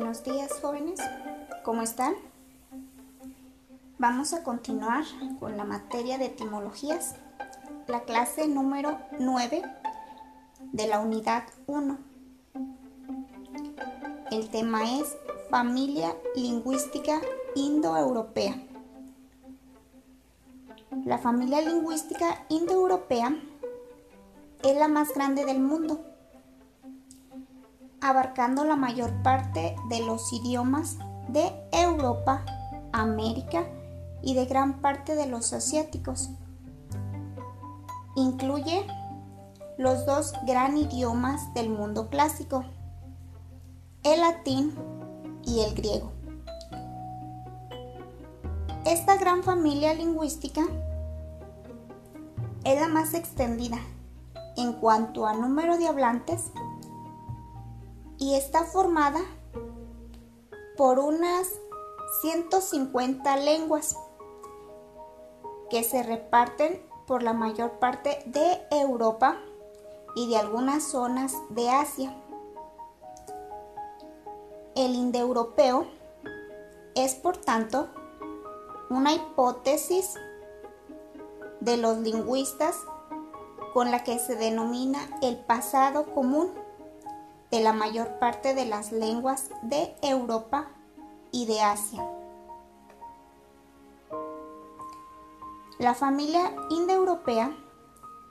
Buenos días jóvenes, ¿cómo están? Vamos a continuar con la materia de etimologías, la clase número 9 de la unidad 1. El tema es familia lingüística indoeuropea. La familia lingüística indoeuropea es la más grande del mundo abarcando la mayor parte de los idiomas de Europa, América y de gran parte de los asiáticos. Incluye los dos gran idiomas del mundo clásico, el latín y el griego. Esta gran familia lingüística es la más extendida en cuanto a número de hablantes y está formada por unas 150 lenguas que se reparten por la mayor parte de Europa y de algunas zonas de Asia. El indoeuropeo es por tanto una hipótesis de los lingüistas con la que se denomina el pasado común de la mayor parte de las lenguas de Europa y de Asia. La familia indoeuropea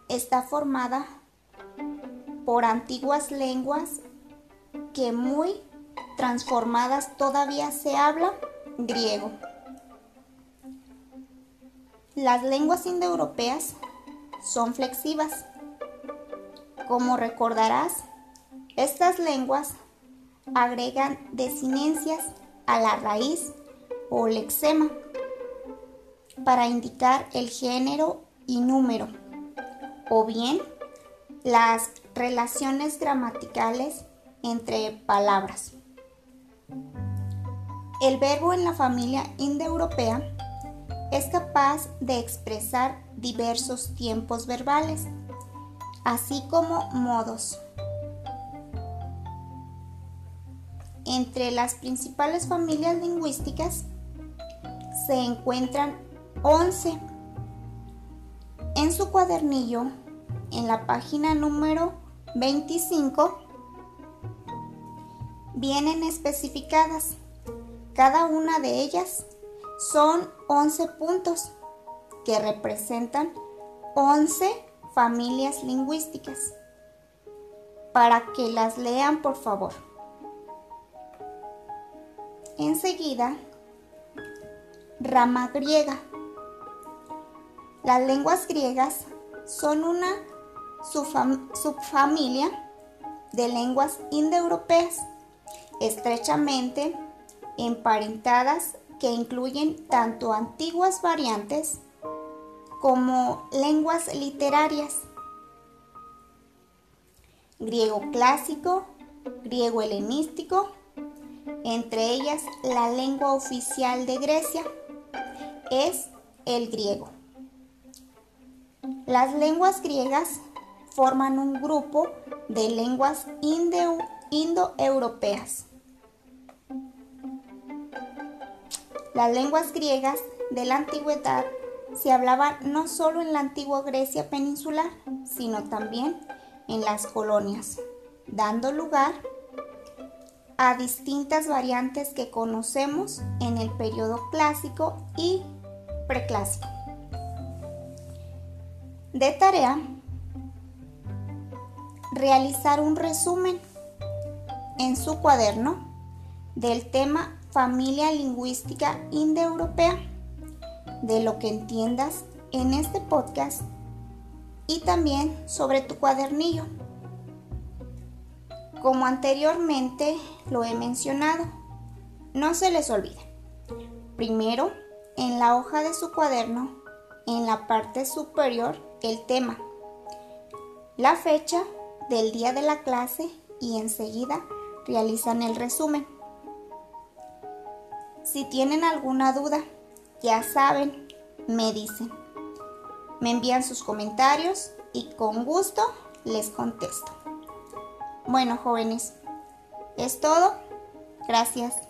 está formada por antiguas lenguas que muy transformadas todavía se habla griego. Las lenguas indoeuropeas son flexivas. Como recordarás, estas lenguas agregan desinencias a la raíz o lexema para indicar el género y número, o bien las relaciones gramaticales entre palabras. El verbo en la familia indoeuropea es capaz de expresar diversos tiempos verbales, así como modos. Entre las principales familias lingüísticas se encuentran 11. En su cuadernillo, en la página número 25, vienen especificadas. Cada una de ellas son 11 puntos que representan 11 familias lingüísticas. Para que las lean, por favor. Enseguida, rama griega. Las lenguas griegas son una subfamilia de lenguas indoeuropeas estrechamente emparentadas que incluyen tanto antiguas variantes como lenguas literarias. Griego clásico, griego helenístico, entre ellas la lengua oficial de Grecia es el griego. Las lenguas griegas forman un grupo de lenguas indoeuropeas. Las lenguas griegas de la antigüedad se hablaban no solo en la antigua Grecia peninsular, sino también en las colonias, dando lugar a distintas variantes que conocemos en el periodo clásico y preclásico. De tarea, realizar un resumen en su cuaderno del tema familia lingüística indoeuropea, de lo que entiendas en este podcast y también sobre tu cuadernillo. Como anteriormente lo he mencionado, no se les olvide. Primero, en la hoja de su cuaderno, en la parte superior, el tema, la fecha del día de la clase y enseguida realizan el resumen. Si tienen alguna duda, ya saben, me dicen. Me envían sus comentarios y con gusto les contesto. Bueno, jóvenes, es todo. Gracias.